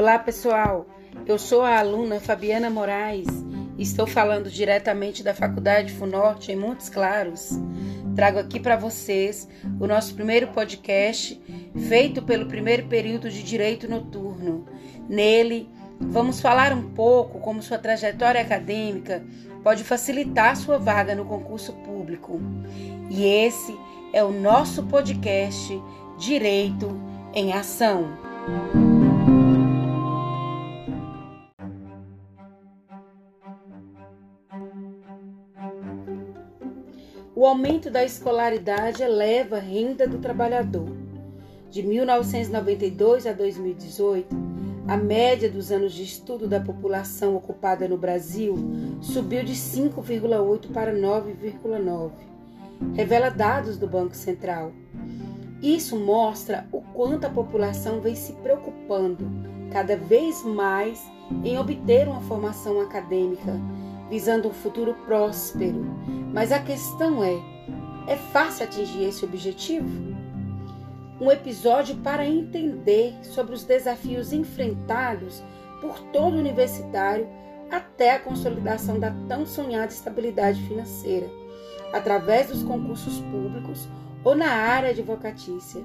Olá, pessoal. Eu sou a aluna Fabiana Moraes e estou falando diretamente da Faculdade Funorte em Montes Claros. Trago aqui para vocês o nosso primeiro podcast feito pelo primeiro período de Direito Noturno. Nele, vamos falar um pouco como sua trajetória acadêmica pode facilitar sua vaga no concurso público. E esse é o nosso podcast Direito em Ação. O aumento da escolaridade eleva a renda do trabalhador. De 1992 a 2018, a média dos anos de estudo da população ocupada no Brasil subiu de 5,8 para 9,9. Revela dados do Banco Central. Isso mostra o quanto a população vem se preocupando cada vez mais em obter uma formação acadêmica, visando um futuro próspero. Mas a questão é: é fácil atingir esse objetivo? Um episódio para entender sobre os desafios enfrentados por todo universitário até a consolidação da tão sonhada estabilidade financeira, através dos concursos públicos ou na área advocatícia.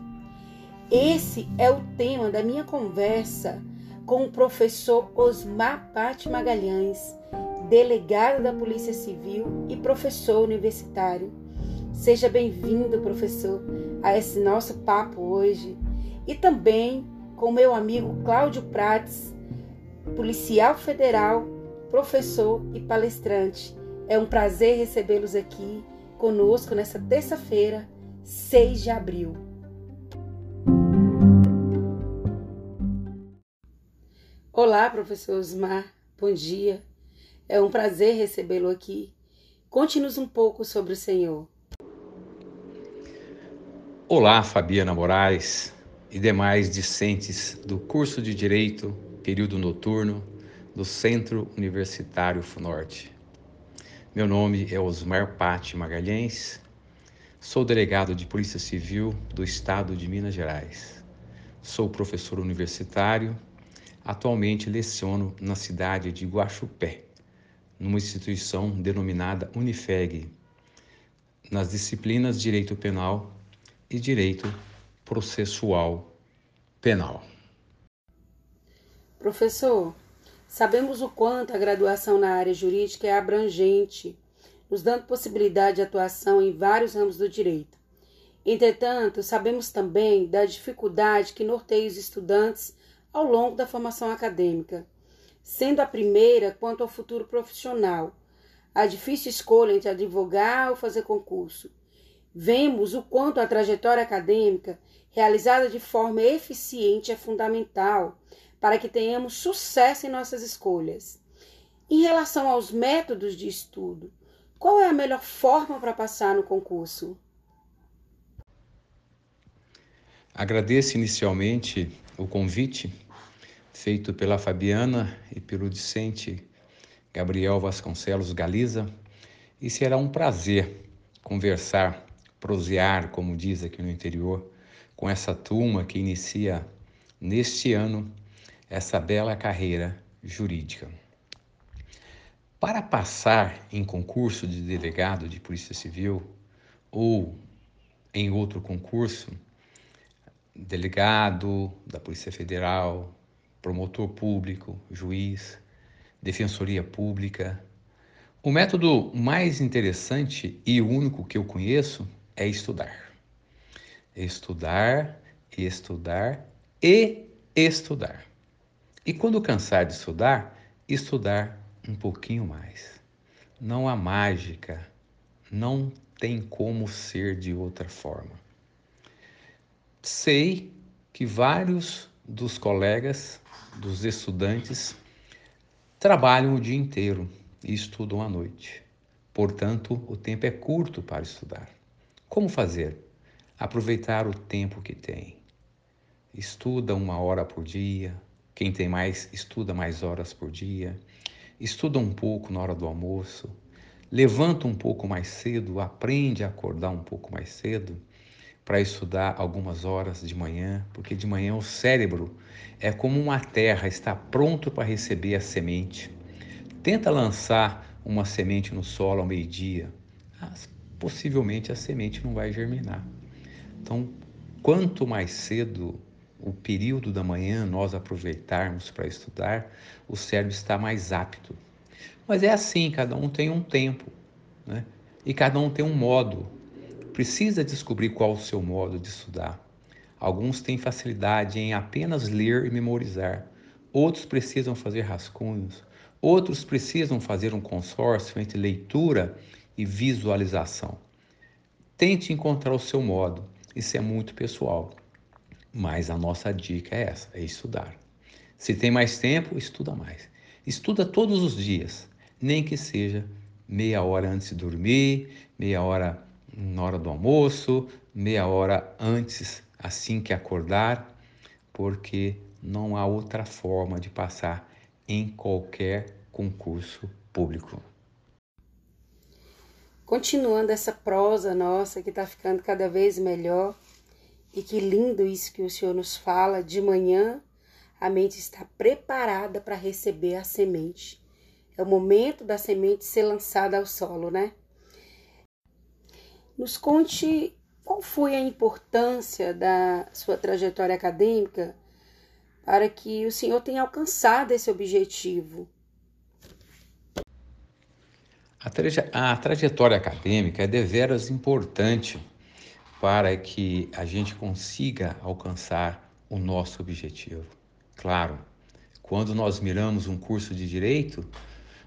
Esse é o tema da minha conversa com o professor Osmar Patti Magalhães, delegado da Polícia Civil e professor universitário. Seja bem-vindo, professor, a esse nosso papo hoje. E também com meu amigo Cláudio Prates, policial federal, professor e palestrante. É um prazer recebê-los aqui conosco nessa terça-feira, 6 de abril. Olá, professor Osmar, bom dia. É um prazer recebê-lo aqui. Conte-nos um pouco sobre o Senhor. Olá, Fabiana Moraes e demais discentes do curso de Direito, período noturno, do Centro Universitário FUNORTE. Meu nome é Osmar Patti Magalhães Sou delegado de Polícia Civil do Estado de Minas Gerais. Sou professor universitário. Atualmente leciono na cidade de Guaxupé, numa instituição denominada Unifeg, nas disciplinas Direito Penal e Direito Processual Penal. Professor, sabemos o quanto a graduação na área jurídica é abrangente nos dando possibilidade de atuação em vários ramos do direito. Entretanto, sabemos também da dificuldade que norteia os estudantes ao longo da formação acadêmica, sendo a primeira quanto ao futuro profissional, a difícil escolha entre advogar ou fazer concurso. Vemos o quanto a trajetória acadêmica, realizada de forma eficiente, é fundamental para que tenhamos sucesso em nossas escolhas. Em relação aos métodos de estudo, qual é a melhor forma para passar no concurso? Agradeço inicialmente o convite feito pela Fabiana e pelo discente Gabriel Vasconcelos Galiza e será um prazer conversar, prosear, como diz aqui no interior, com essa turma que inicia neste ano essa bela carreira jurídica. Para passar em concurso de delegado de Polícia Civil ou em outro concurso, delegado da Polícia Federal, promotor público, juiz, defensoria pública, o método mais interessante e único que eu conheço é estudar. Estudar, estudar e estudar. E quando cansar de estudar, estudar um pouquinho mais. Não há mágica, não tem como ser de outra forma. Sei que vários dos colegas, dos estudantes, trabalham o dia inteiro e estudam à noite. Portanto, o tempo é curto para estudar. Como fazer? Aproveitar o tempo que tem. Estuda uma hora por dia. Quem tem mais, estuda mais horas por dia estuda um pouco na hora do almoço, levanta um pouco mais cedo, aprende a acordar um pouco mais cedo, para estudar algumas horas de manhã, porque de manhã o cérebro é como uma terra, está pronto para receber a semente. Tenta lançar uma semente no solo ao meio-dia, possivelmente a semente não vai germinar. Então, quanto mais cedo o período da manhã nós aproveitarmos para estudar, o cérebro está mais apto. Mas é assim, cada um tem um tempo, né? E cada um tem um modo precisa descobrir qual o seu modo de estudar. Alguns têm facilidade em apenas ler e memorizar, outros precisam fazer rascunhos, outros precisam fazer um consórcio entre leitura e visualização. Tente encontrar o seu modo, isso é muito pessoal. Mas a nossa dica é essa: é estudar. Se tem mais tempo, estuda mais. Estuda todos os dias, nem que seja meia hora antes de dormir, meia hora na hora do almoço, meia hora antes, assim que acordar, porque não há outra forma de passar em qualquer concurso público. Continuando essa prosa nossa que está ficando cada vez melhor, e que lindo isso que o Senhor nos fala, de manhã a mente está preparada para receber a semente. É o momento da semente ser lançada ao solo, né? Nos conte qual foi a importância da sua trajetória acadêmica para que o senhor tenha alcançado esse objetivo. A, traje a trajetória acadêmica é deveras importante para que a gente consiga alcançar o nosso objetivo. Claro, quando nós miramos um curso de direito,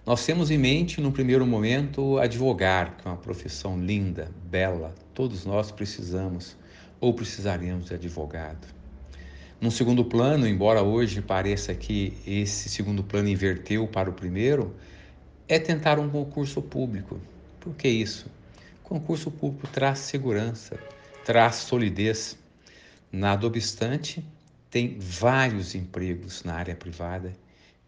nós temos em mente, no primeiro momento, advogar, que é uma profissão linda, bela, todos nós precisamos ou precisaremos de advogado. Num segundo plano, embora hoje pareça que esse segundo plano inverteu para o primeiro, é tentar um concurso público. Por que isso? Concurso público traz segurança, traz solidez. Nada obstante, tem vários empregos na área privada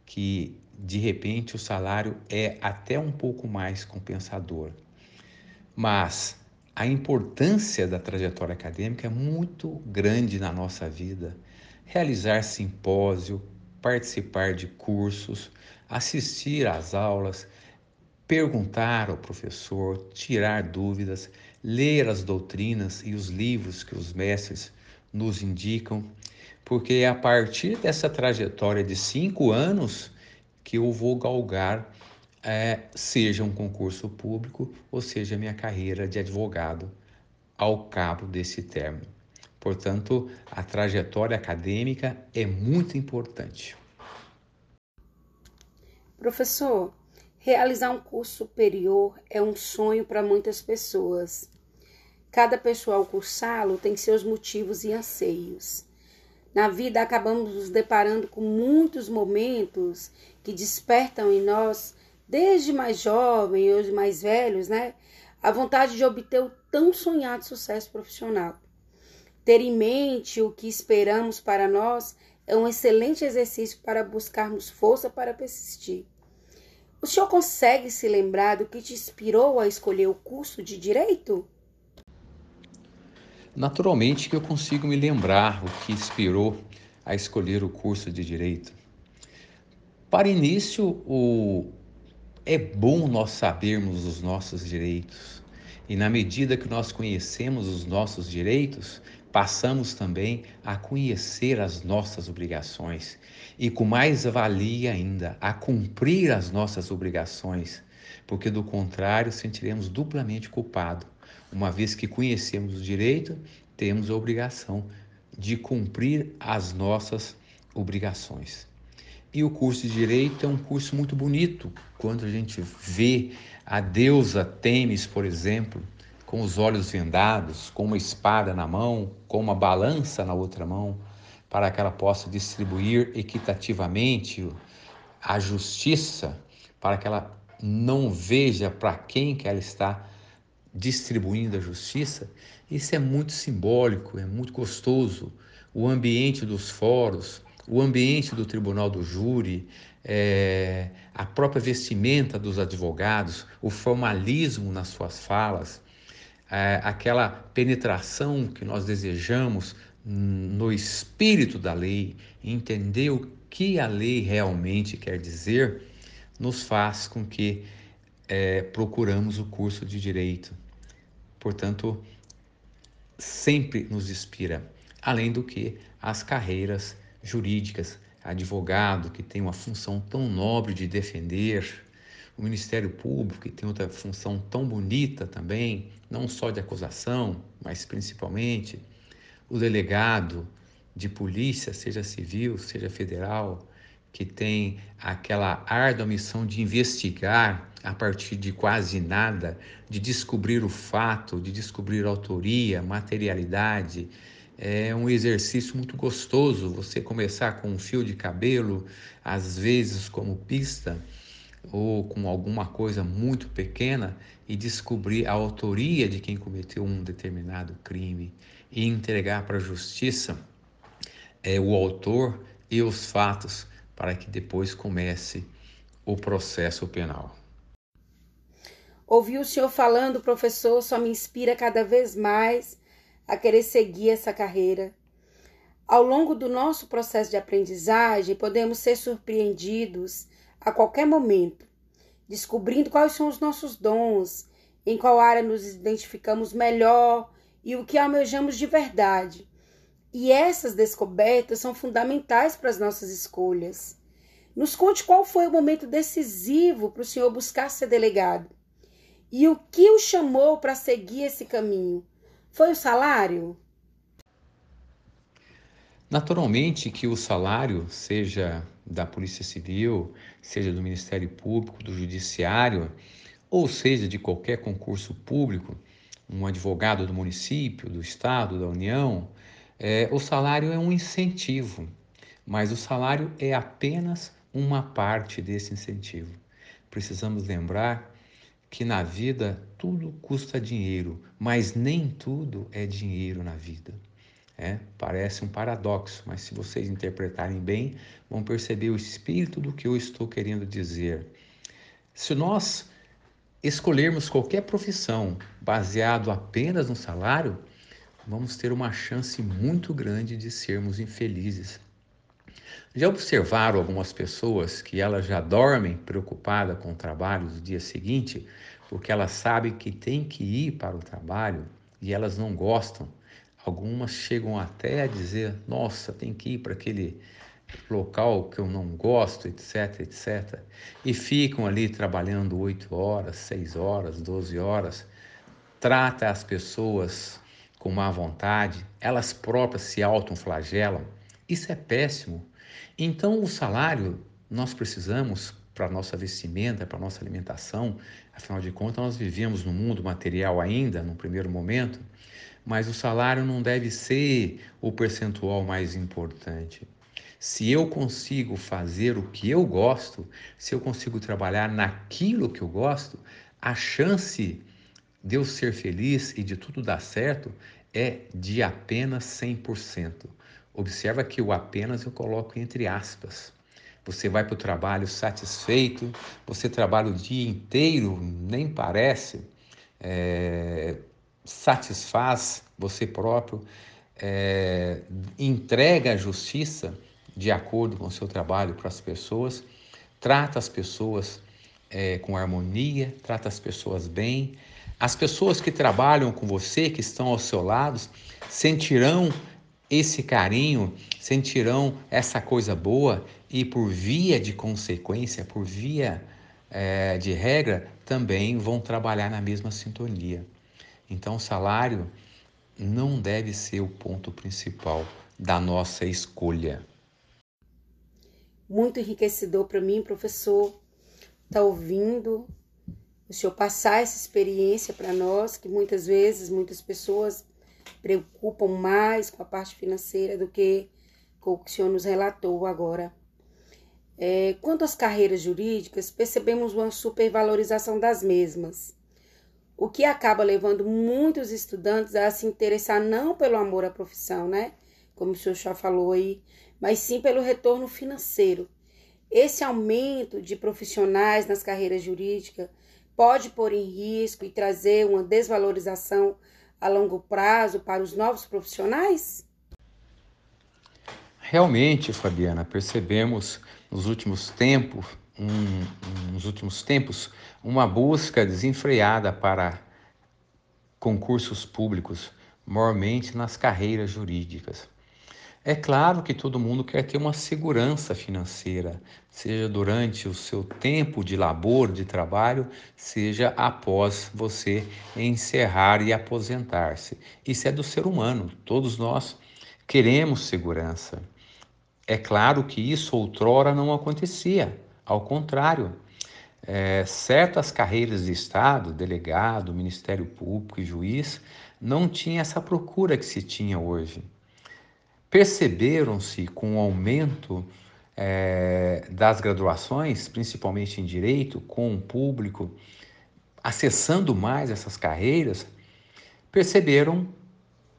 que de repente o salário é até um pouco mais compensador. Mas a importância da trajetória acadêmica é muito grande na nossa vida. Realizar simpósio, participar de cursos, assistir às aulas, perguntar ao professor, tirar dúvidas, ler as doutrinas e os livros que os mestres nos indicam, porque a partir dessa trajetória de cinco anos que eu vou galgar, é, seja um concurso público ou seja minha carreira de advogado ao cabo desse término. Portanto, a trajetória acadêmica é muito importante. Professor, realizar um curso superior é um sonho para muitas pessoas. Cada pessoa ao cursá-lo tem seus motivos e anseios. Na vida acabamos nos deparando com muitos momentos que despertam em nós, desde mais jovens ou mais velhos, né, a vontade de obter o tão sonhado sucesso profissional. Ter em mente o que esperamos para nós é um excelente exercício para buscarmos força para persistir. O senhor consegue se lembrar do que te inspirou a escolher o curso de direito? Naturalmente que eu consigo me lembrar o que inspirou a escolher o curso de direito. Para início, o... é bom nós sabermos os nossos direitos. E na medida que nós conhecemos os nossos direitos, passamos também a conhecer as nossas obrigações e, com mais valia ainda, a cumprir as nossas obrigações, porque do contrário sentiremos duplamente culpado uma vez que conhecemos o direito, temos a obrigação de cumprir as nossas obrigações. E o curso de direito é um curso muito bonito. Quando a gente vê a deusa Temis, por exemplo, com os olhos vendados, com uma espada na mão, com uma balança na outra mão, para que ela possa distribuir equitativamente a justiça, para que ela não veja para quem que ela está distribuindo a justiça, isso é muito simbólico, é muito gostoso. O ambiente dos fóruns, o ambiente do tribunal do júri, é, a própria vestimenta dos advogados, o formalismo nas suas falas, é, aquela penetração que nós desejamos no espírito da lei, entender o que a lei realmente quer dizer, nos faz com que é, procuramos o curso de direito. Portanto, sempre nos inspira, além do que as carreiras jurídicas, advogado que tem uma função tão nobre de defender, o Ministério Público que tem outra função tão bonita também, não só de acusação, mas principalmente o delegado de polícia, seja civil, seja federal, que tem aquela árdua missão de investigar a partir de quase nada, de descobrir o fato, de descobrir autoria, materialidade. É um exercício muito gostoso você começar com um fio de cabelo, às vezes como pista, ou com alguma coisa muito pequena e descobrir a autoria de quem cometeu um determinado crime e entregar para a justiça é, o autor e os fatos para que depois comece o processo penal. Ouvir o senhor falando, professor, só me inspira cada vez mais a querer seguir essa carreira. Ao longo do nosso processo de aprendizagem, podemos ser surpreendidos a qualquer momento, descobrindo quais são os nossos dons, em qual área nos identificamos melhor e o que almejamos de verdade. E essas descobertas são fundamentais para as nossas escolhas. Nos conte qual foi o momento decisivo para o senhor buscar ser delegado e o que o chamou para seguir esse caminho. Foi o salário? Naturalmente que o salário, seja da Polícia Civil, seja do Ministério Público, do Judiciário, ou seja de qualquer concurso público, um advogado do município, do estado, da União, é, o salário é um incentivo, mas o salário é apenas uma parte desse incentivo. Precisamos lembrar que na vida tudo custa dinheiro, mas nem tudo é dinheiro na vida. É, parece um paradoxo, mas se vocês interpretarem bem, vão perceber o espírito do que eu estou querendo dizer. Se nós escolhermos qualquer profissão baseado apenas no salário, vamos ter uma chance muito grande de sermos infelizes. Já observaram algumas pessoas que elas já dormem preocupadas com o trabalho do dia seguinte, porque elas sabem que tem que ir para o trabalho e elas não gostam Algumas chegam até a dizer: nossa, tem que ir para aquele local que eu não gosto, etc, etc. E ficam ali trabalhando oito horas, seis horas, doze horas. Trata as pessoas com má vontade, elas próprias se auto-flagelam. Isso é péssimo. Então, o salário nós precisamos para nossa vestimenta, para nossa alimentação. Afinal de contas, nós vivemos no mundo material ainda, no primeiro momento mas o salário não deve ser o percentual mais importante. Se eu consigo fazer o que eu gosto, se eu consigo trabalhar naquilo que eu gosto, a chance de eu ser feliz e de tudo dar certo é de apenas 100%. Observa que o apenas eu coloco entre aspas. Você vai para o trabalho satisfeito, você trabalha o dia inteiro, nem parece, é, satisfaz você próprio, é, entrega a justiça de acordo com o seu trabalho para as pessoas, trata as pessoas é, com harmonia, trata as pessoas bem. As pessoas que trabalham com você, que estão ao seu lado, sentirão esse carinho, sentirão essa coisa boa e, por via de consequência, por via é, de regra, também vão trabalhar na mesma sintonia. Então, o salário não deve ser o ponto principal da nossa escolha. Muito enriquecedor para mim, professor, tá ouvindo o senhor passar essa experiência para nós, que muitas vezes muitas pessoas preocupam mais com a parte financeira do que com o que o senhor nos relatou agora. É, quanto às carreiras jurídicas, percebemos uma supervalorização das mesmas o que acaba levando muitos estudantes a se interessar não pelo amor à profissão, né? Como o senhor já falou aí, mas sim pelo retorno financeiro. Esse aumento de profissionais nas carreiras jurídicas pode pôr em risco e trazer uma desvalorização a longo prazo para os novos profissionais? Realmente, Fabiana, percebemos nos últimos tempos, um, nos últimos tempos, uma busca desenfreada para concursos públicos, mormente nas carreiras jurídicas. É claro que todo mundo quer ter uma segurança financeira, seja durante o seu tempo de labor, de trabalho, seja após você encerrar e aposentar-se. Isso é do ser humano, todos nós queremos segurança. É claro que isso outrora não acontecia, ao contrário. É, certas carreiras de Estado, delegado, Ministério Público e juiz, não tinha essa procura que se tinha hoje. Perceberam-se com o aumento é, das graduações, principalmente em direito, com o público acessando mais essas carreiras, perceberam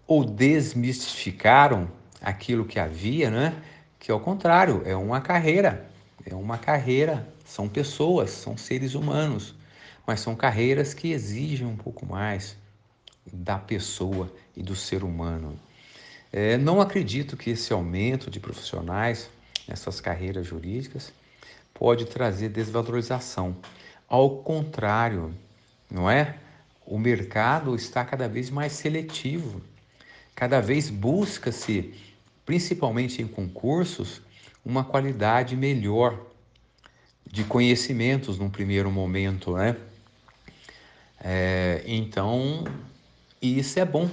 ou desmistificaram aquilo que havia, né? que ao contrário, é uma carreira, é uma carreira, são pessoas, são seres humanos, mas são carreiras que exigem um pouco mais da pessoa e do ser humano. É, não acredito que esse aumento de profissionais nessas carreiras jurídicas pode trazer desvalorização. Ao contrário, não é? O mercado está cada vez mais seletivo, cada vez busca-se principalmente em concursos, uma qualidade melhor de conhecimentos num primeiro momento, né? É, então, isso é bom,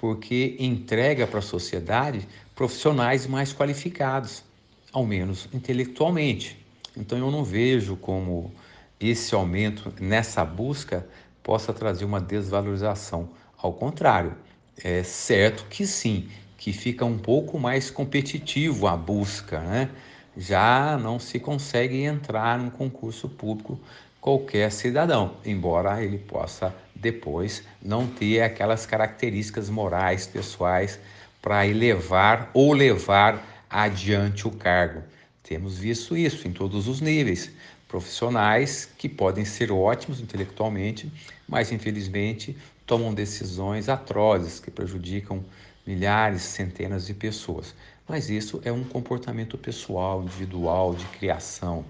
porque entrega para a sociedade profissionais mais qualificados, ao menos intelectualmente. Então, eu não vejo como esse aumento nessa busca possa trazer uma desvalorização. Ao contrário, é certo que sim, que fica um pouco mais competitivo a busca, né? Já não se consegue entrar num concurso público qualquer cidadão, embora ele possa depois não ter aquelas características morais pessoais para elevar ou levar adiante o cargo. Temos visto isso em todos os níveis. Profissionais que podem ser ótimos intelectualmente, mas infelizmente tomam decisões atrozes que prejudicam milhares, centenas de pessoas. Mas isso é um comportamento pessoal, individual, de criação.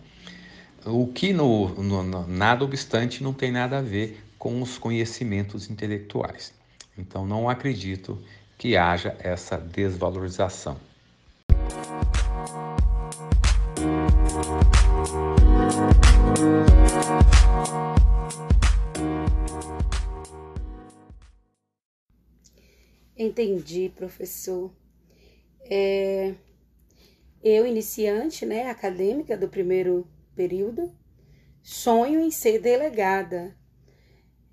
O que, no, no, nada obstante, não tem nada a ver com os conhecimentos intelectuais. Então, não acredito que haja essa desvalorização. Entendi, professor. É, eu, iniciante, né, acadêmica do primeiro período, sonho em ser delegada.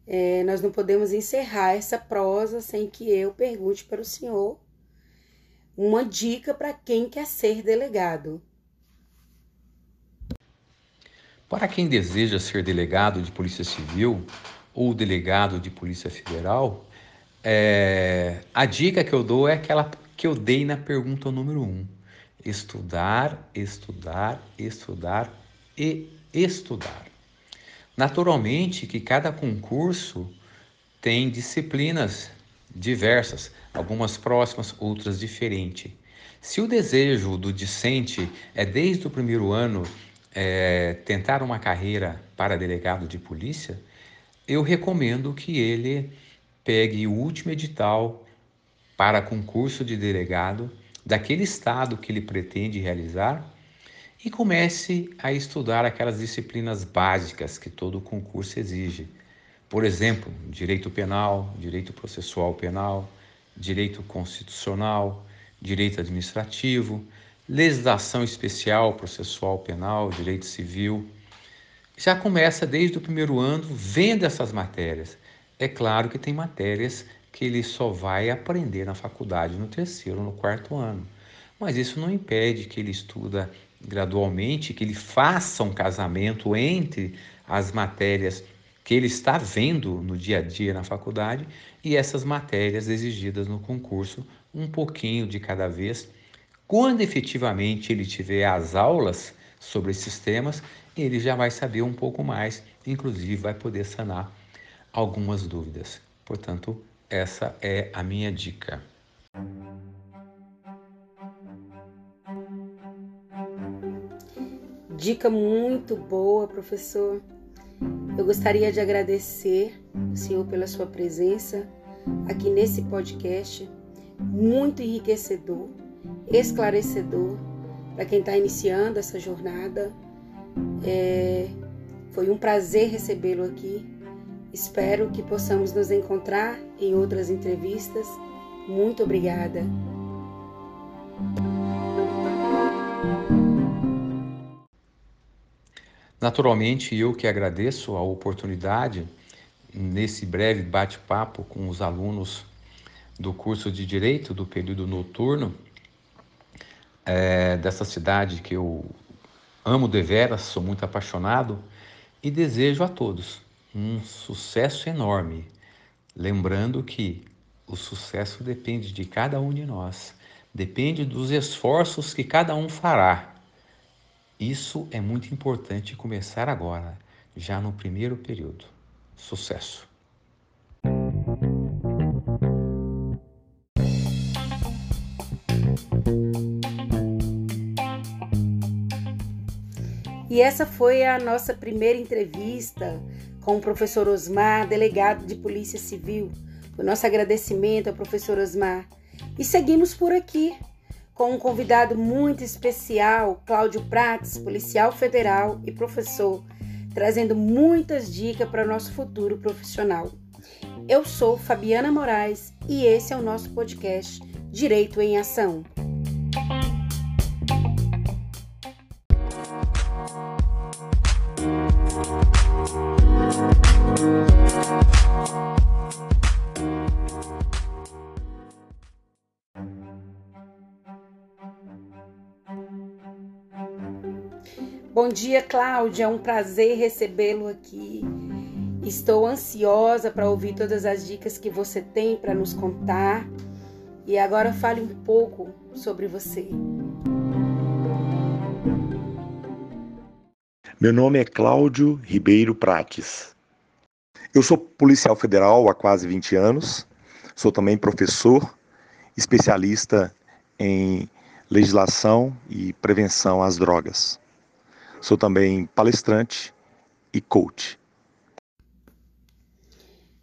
É, nós não podemos encerrar essa prosa sem que eu pergunte para o senhor uma dica para quem quer ser delegado. Para quem deseja ser delegado de Polícia Civil ou delegado de Polícia Federal, é, a dica que eu dou é aquela que eu dei na pergunta número um: estudar, estudar, estudar e estudar. Naturalmente que cada concurso tem disciplinas diversas, algumas próximas, outras diferentes. Se o desejo do discente é desde o primeiro ano é, tentar uma carreira para delegado de polícia, eu recomendo que ele pegue o último edital para concurso de delegado daquele estado que ele pretende realizar e comece a estudar aquelas disciplinas básicas que todo concurso exige. Por exemplo, direito penal, direito processual penal, direito constitucional, direito administrativo, legislação especial processual penal, direito civil. Já começa desde o primeiro ano vendo essas matérias é claro que tem matérias que ele só vai aprender na faculdade no terceiro, no quarto ano. Mas isso não impede que ele estuda gradualmente, que ele faça um casamento entre as matérias que ele está vendo no dia a dia na faculdade e essas matérias exigidas no concurso, um pouquinho de cada vez. Quando efetivamente ele tiver as aulas sobre esses temas, ele já vai saber um pouco mais, inclusive vai poder sanar algumas dúvidas. Portanto, essa é a minha dica. Dica muito boa, professor. Eu gostaria de agradecer o senhor pela sua presença aqui nesse podcast, muito enriquecedor, esclarecedor para quem está iniciando essa jornada. É, foi um prazer recebê-lo aqui. Espero que possamos nos encontrar em outras entrevistas. Muito obrigada. Naturalmente, eu que agradeço a oportunidade nesse breve bate-papo com os alunos do curso de Direito do período noturno é, dessa cidade que eu amo deveras, sou muito apaixonado e desejo a todos um sucesso enorme. Lembrando que o sucesso depende de cada um de nós, depende dos esforços que cada um fará isso é muito importante começar agora, já no primeiro período. Sucesso! E essa foi a nossa primeira entrevista com o professor Osmar, delegado de Polícia Civil. O nosso agradecimento ao professor Osmar. E seguimos por aqui com um convidado muito especial, Cláudio Prates, policial federal e professor, trazendo muitas dicas para o nosso futuro profissional. Eu sou Fabiana Moraes e esse é o nosso podcast Direito em Ação. Bom dia, Cláudia. É um prazer recebê-lo aqui. Estou ansiosa para ouvir todas as dicas que você tem para nos contar. E agora fale um pouco sobre você. Meu nome é Cláudio Ribeiro Prates. Eu sou policial federal há quase 20 anos. Sou também professor, especialista em legislação e prevenção às drogas. Sou também palestrante e coach.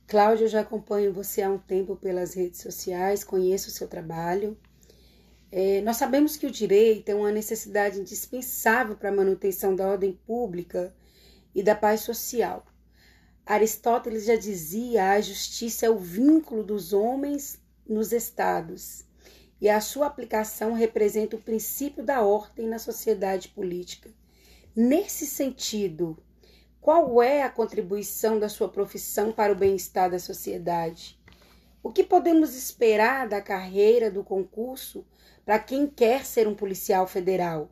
Cláudio, já acompanho você há um tempo pelas redes sociais, conheço o seu trabalho. É, nós sabemos que o direito é uma necessidade indispensável para a manutenção da ordem pública e da paz social. Aristóteles já dizia: a justiça é o vínculo dos homens nos estados, e a sua aplicação representa o princípio da ordem na sociedade política. Nesse sentido, qual é a contribuição da sua profissão para o bem-estar da sociedade? O que podemos esperar da carreira do concurso para quem quer ser um policial federal?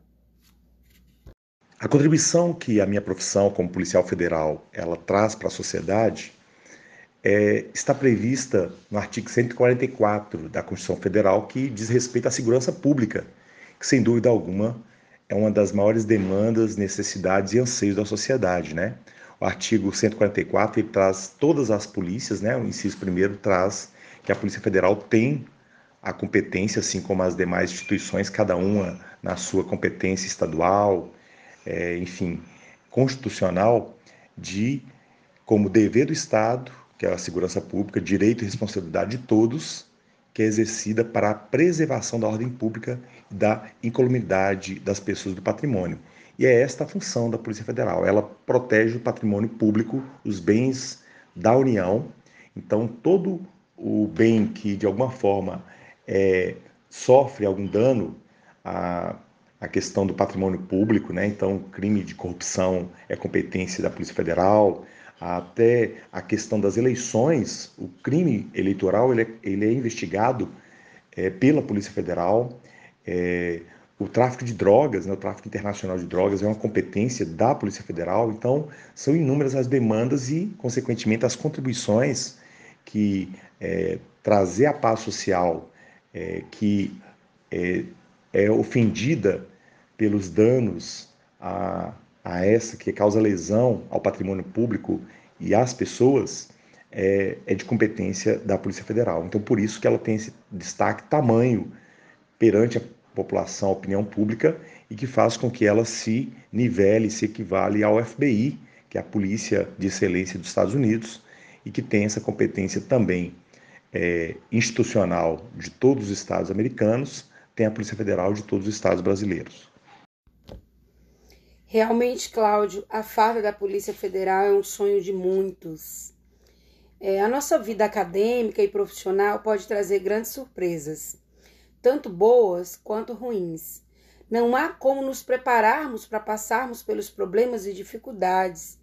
A contribuição que a minha profissão como policial federal ela traz para a sociedade é, está prevista no artigo 144 da Constituição Federal, que diz respeito à segurança pública, que sem dúvida alguma é uma das maiores demandas, necessidades e anseios da sociedade, né? O artigo 144 ele traz todas as polícias, né? O inciso primeiro traz que a Polícia Federal tem a competência, assim como as demais instituições, cada uma na sua competência estadual, é, enfim, constitucional, de, como dever do Estado, que é a segurança pública, direito e responsabilidade de todos, que é exercida para a preservação da ordem pública e da incolumidade das pessoas do patrimônio. E é esta a função da Polícia Federal. Ela protege o patrimônio público, os bens da União. Então, todo o bem que, de alguma forma, é, sofre algum dano à, questão do patrimônio público, né? então, crime de corrupção é competência da Polícia Federal, até a questão das eleições, o crime eleitoral ele é, ele é investigado é, pela Polícia Federal. É, o tráfico de drogas, né, o tráfico internacional de drogas é uma competência da Polícia Federal. Então, são inúmeras as demandas e, consequentemente, as contribuições que é, trazer a paz social é, que é, é ofendida pelos danos a, a essa que causa lesão ao patrimônio público e às pessoas é, é, de competência da Polícia Federal. Então, por isso que ela tem esse destaque tamanho perante a população, a opinião pública, e que faz com que ela se nivele, se equivale ao FBI, que é a Polícia de Excelência dos Estados Unidos, e que tem essa competência também é, institucional de todos os estados americanos, tem a Polícia Federal de todos os estados brasileiros. Realmente, Cláudio, a farda da Polícia Federal é um sonho de muitos. É, a nossa vida acadêmica e profissional pode trazer grandes surpresas, tanto boas quanto ruins. Não há como nos prepararmos para passarmos pelos problemas e dificuldades.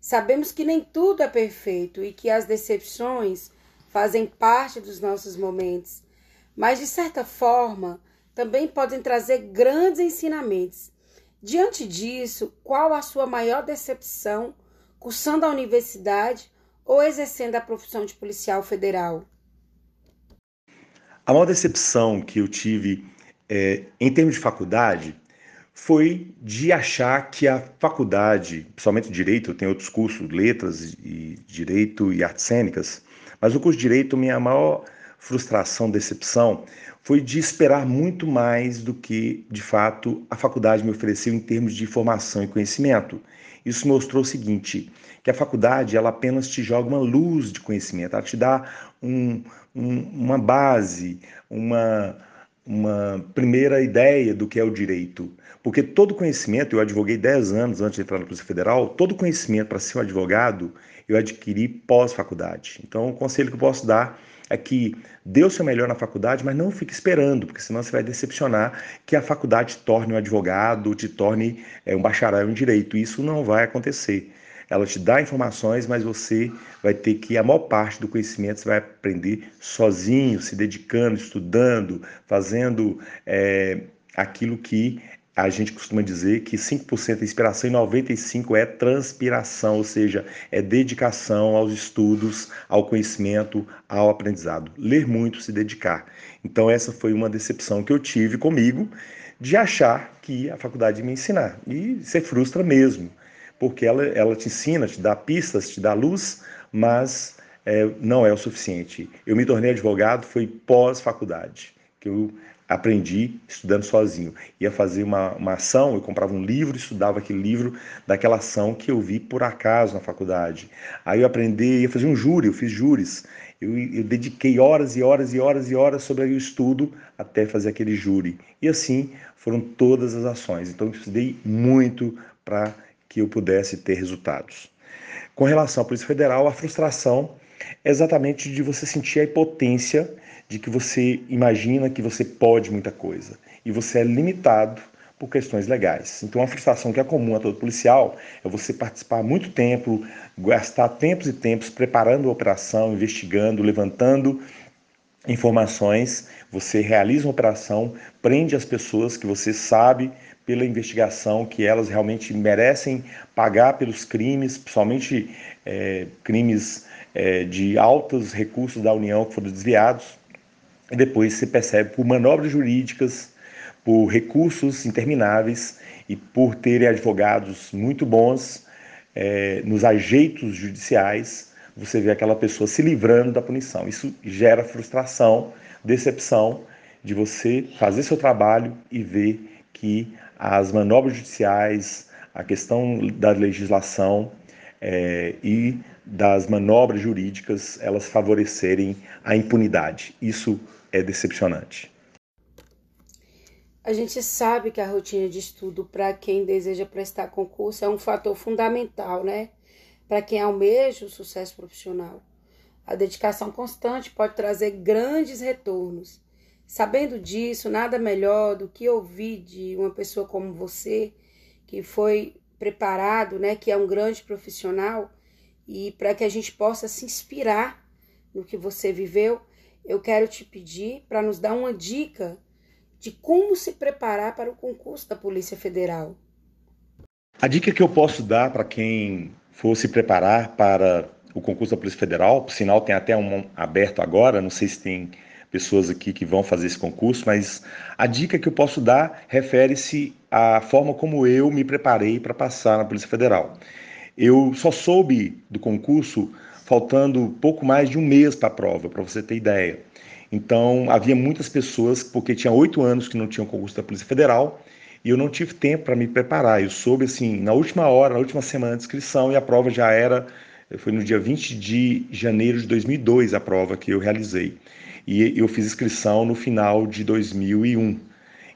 Sabemos que nem tudo é perfeito e que as decepções fazem parte dos nossos momentos, mas de certa forma também podem trazer grandes ensinamentos Diante disso, qual a sua maior decepção cursando a universidade ou exercendo a profissão de policial federal? A maior decepção que eu tive é, em termos de faculdade foi de achar que a faculdade, principalmente direito, eu tenho outros cursos, letras e direito e artes cênicas, mas o curso de direito, minha maior frustração, decepção, foi de esperar muito mais do que, de fato, a faculdade me ofereceu em termos de formação e conhecimento. Isso mostrou o seguinte, que a faculdade ela apenas te joga uma luz de conhecimento, ela te dá um, um, uma base, uma, uma primeira ideia do que é o direito. Porque todo conhecimento, eu advoguei 10 anos antes de entrar na Polícia Federal, todo conhecimento para ser um advogado eu adquiri pós-faculdade. Então, o conselho que eu posso dar é que dê o seu melhor na faculdade, mas não fique esperando, porque senão você vai decepcionar que a faculdade te torne um advogado, te torne é, um bacharel em direito. Isso não vai acontecer. Ela te dá informações, mas você vai ter que, a maior parte do conhecimento, você vai aprender sozinho, se dedicando, estudando, fazendo é, aquilo que a gente costuma dizer que 5% é inspiração e 95% é transpiração, ou seja, é dedicação aos estudos, ao conhecimento, ao aprendizado. Ler muito, se dedicar. Então, essa foi uma decepção que eu tive comigo de achar que a faculdade ia me ensinar. E você frustra mesmo, porque ela, ela te ensina, te dá pistas, te dá luz, mas é, não é o suficiente. Eu me tornei advogado, foi pós-faculdade, que eu aprendi estudando sozinho. Ia fazer uma, uma ação, eu comprava um livro, estudava aquele livro daquela ação que eu vi por acaso na faculdade. Aí eu aprendi, ia fazer um júri, eu fiz júris. Eu, eu dediquei horas e horas e horas e horas sobre o estudo até fazer aquele júri. E assim foram todas as ações. Então eu estudei muito para que eu pudesse ter resultados. Com relação à Polícia Federal, a frustração é exatamente de você sentir a impotência de que você imagina que você pode muita coisa e você é limitado por questões legais. Então, uma frustração que é comum a todo policial é você participar muito tempo, gastar tempos e tempos preparando a operação, investigando, levantando informações. Você realiza uma operação, prende as pessoas que você sabe pela investigação que elas realmente merecem pagar pelos crimes, principalmente é, crimes é, de altos recursos da União que foram desviados e depois se percebe por manobras jurídicas, por recursos intermináveis e por terem advogados muito bons é, nos ajeitos judiciais, você vê aquela pessoa se livrando da punição. Isso gera frustração, decepção de você fazer seu trabalho e ver que as manobras judiciais, a questão da legislação é, e das manobras jurídicas, elas favorecerem a impunidade. Isso é decepcionante. A gente sabe que a rotina de estudo para quem deseja prestar concurso é um fator fundamental, né? Para quem almeja o sucesso profissional. A dedicação constante pode trazer grandes retornos. Sabendo disso, nada melhor do que ouvir de uma pessoa como você, que foi preparado, né, que é um grande profissional, e para que a gente possa se inspirar no que você viveu eu quero te pedir para nos dar uma dica de como se preparar para o concurso da Polícia Federal. A dica que eu posso dar para quem for se preparar para o concurso da Polícia Federal, por sinal tem até um aberto agora, não sei se tem pessoas aqui que vão fazer esse concurso, mas a dica que eu posso dar refere-se à forma como eu me preparei para passar na Polícia Federal. Eu só soube do concurso faltando pouco mais de um mês para a prova, para você ter ideia. Então, havia muitas pessoas, porque tinha oito anos que não tinham concurso da Polícia Federal, e eu não tive tempo para me preparar. Eu soube, assim, na última hora, na última semana de inscrição, e a prova já era, foi no dia 20 de janeiro de 2002 a prova que eu realizei e eu fiz inscrição no final de 2001.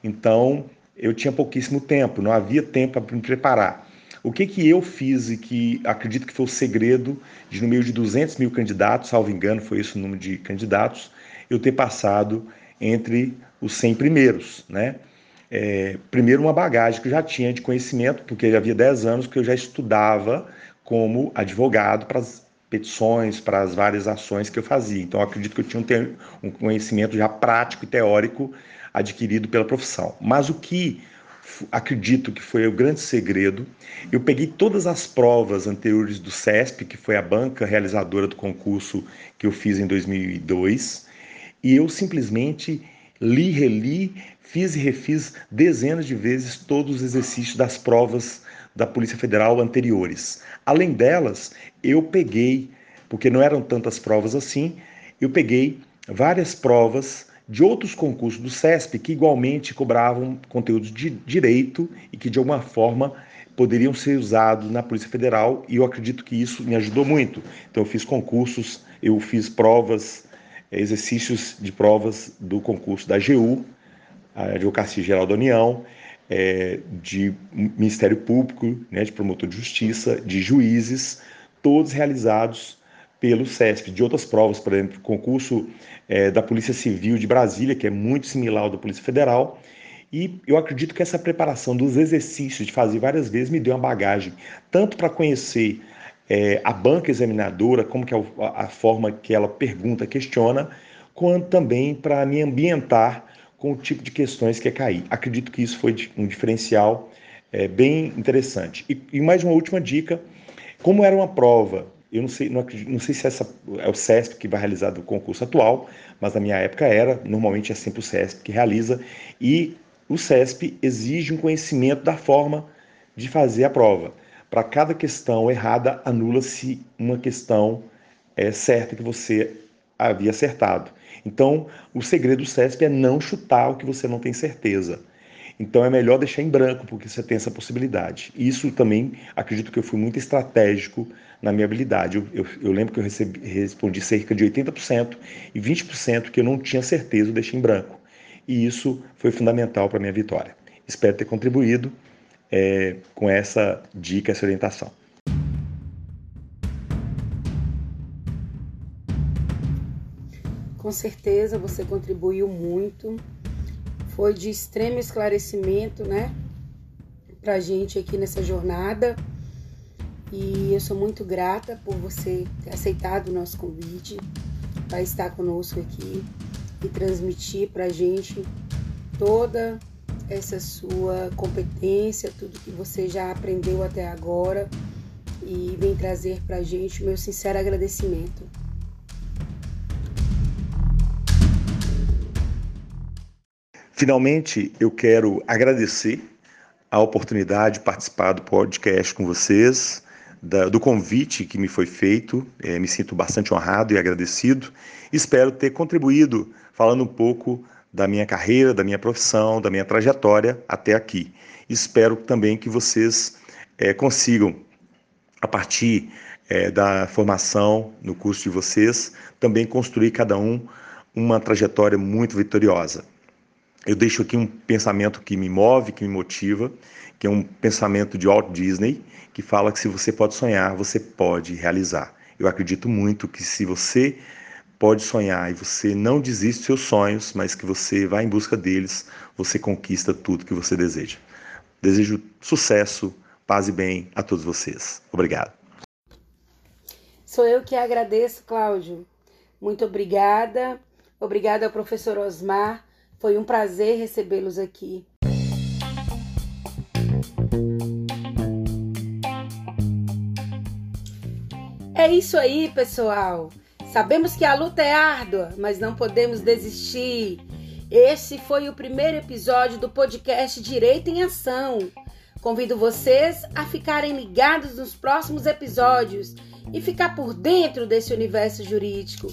Então, eu tinha pouquíssimo tempo, não havia tempo para me preparar. O que, que eu fiz e que acredito que foi o segredo de, no meio de 200 mil candidatos, salvo engano, foi esse o número de candidatos, eu ter passado entre os 100 primeiros, né? É, primeiro, uma bagagem que eu já tinha de conhecimento, porque havia 10 anos que eu já estudava como advogado para as petições, para as várias ações que eu fazia. Então, eu acredito que eu tinha um conhecimento já prático e teórico adquirido pela profissão. Mas o que acredito que foi o grande segredo, eu peguei todas as provas anteriores do CESP, que foi a banca realizadora do concurso que eu fiz em 2002, e eu simplesmente li, reli, fiz e refiz dezenas de vezes todos os exercícios das provas da Polícia Federal anteriores. Além delas, eu peguei, porque não eram tantas provas assim, eu peguei várias provas de outros concursos do CESP que igualmente cobravam conteúdos de direito e que de alguma forma poderiam ser usados na Polícia Federal e eu acredito que isso me ajudou muito. Então eu fiz concursos, eu fiz provas, exercícios de provas do concurso da AGU, a Advocacia Geral da União, é, de Ministério Público, né, de promotor de justiça, de juízes, todos realizados pelo CESP, de outras provas, por exemplo, concurso é, da Polícia Civil de Brasília, que é muito similar ao da Polícia Federal, e eu acredito que essa preparação dos exercícios de fazer várias vezes me deu uma bagagem, tanto para conhecer é, a banca examinadora, como que é a, forma que ela pergunta, questiona, quanto também para me ambientar com o tipo de questões que é cair. Acredito que isso foi um diferencial é, bem interessante. E, e, mais uma última dica: como era uma prova, eu não sei, não, acredito, não sei se essa é o CESP que vai realizar do concurso atual, mas na minha época era, normalmente é sempre o CESP que realiza, e o CESP exige um conhecimento da forma de fazer a prova. Para cada questão errada, anula-se uma questão é, certa que você havia acertado. Então, o segredo do CESP é não chutar o que você não tem certeza. Então é melhor deixar em branco, porque você tem essa possibilidade. Isso também acredito que eu fui muito estratégico na minha habilidade. Eu, eu, eu lembro que eu recebi, respondi cerca de 80% e 20% que eu não tinha certeza eu deixei em branco. E isso foi fundamental para a minha vitória. Espero ter contribuído é, com essa dica, essa orientação. Com certeza você contribuiu muito. Foi de extremo esclarecimento, né? Pra gente aqui nessa jornada. E eu sou muito grata por você ter aceitado o nosso convite para estar conosco aqui e transmitir pra gente toda essa sua competência, tudo que você já aprendeu até agora e vem trazer pra gente o meu sincero agradecimento. Finalmente, eu quero agradecer a oportunidade de participar do podcast com vocês, da, do convite que me foi feito. É, me sinto bastante honrado e agradecido. Espero ter contribuído falando um pouco da minha carreira, da minha profissão, da minha trajetória até aqui. Espero também que vocês é, consigam, a partir é, da formação no curso de vocês, também construir cada um uma trajetória muito vitoriosa eu deixo aqui um pensamento que me move, que me motiva, que é um pensamento de Walt Disney, que fala que se você pode sonhar, você pode realizar. Eu acredito muito que se você pode sonhar e você não desiste dos seus sonhos, mas que você vai em busca deles, você conquista tudo que você deseja. Desejo sucesso, paz e bem a todos vocês. Obrigado. Sou eu que agradeço, Cláudio. Muito obrigada. Obrigada ao professor Osmar foi um prazer recebê-los aqui. É isso aí, pessoal. Sabemos que a luta é árdua, mas não podemos desistir. Esse foi o primeiro episódio do podcast Direito em Ação. Convido vocês a ficarem ligados nos próximos episódios e ficar por dentro desse universo jurídico.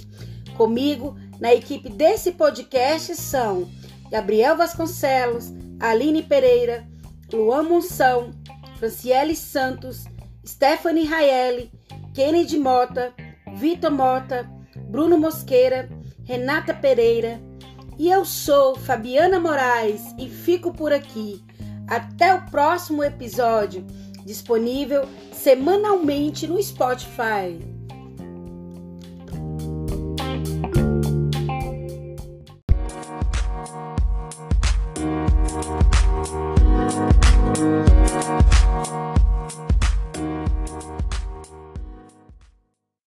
Comigo, na equipe desse podcast, são Gabriel Vasconcelos, Aline Pereira, Luan Monção, Franciele Santos, Stephanie Raeli, Kennedy Mota, Vitor Mota, Bruno Mosqueira, Renata Pereira. E eu sou Fabiana Moraes e fico por aqui. Até o próximo episódio, disponível semanalmente no Spotify.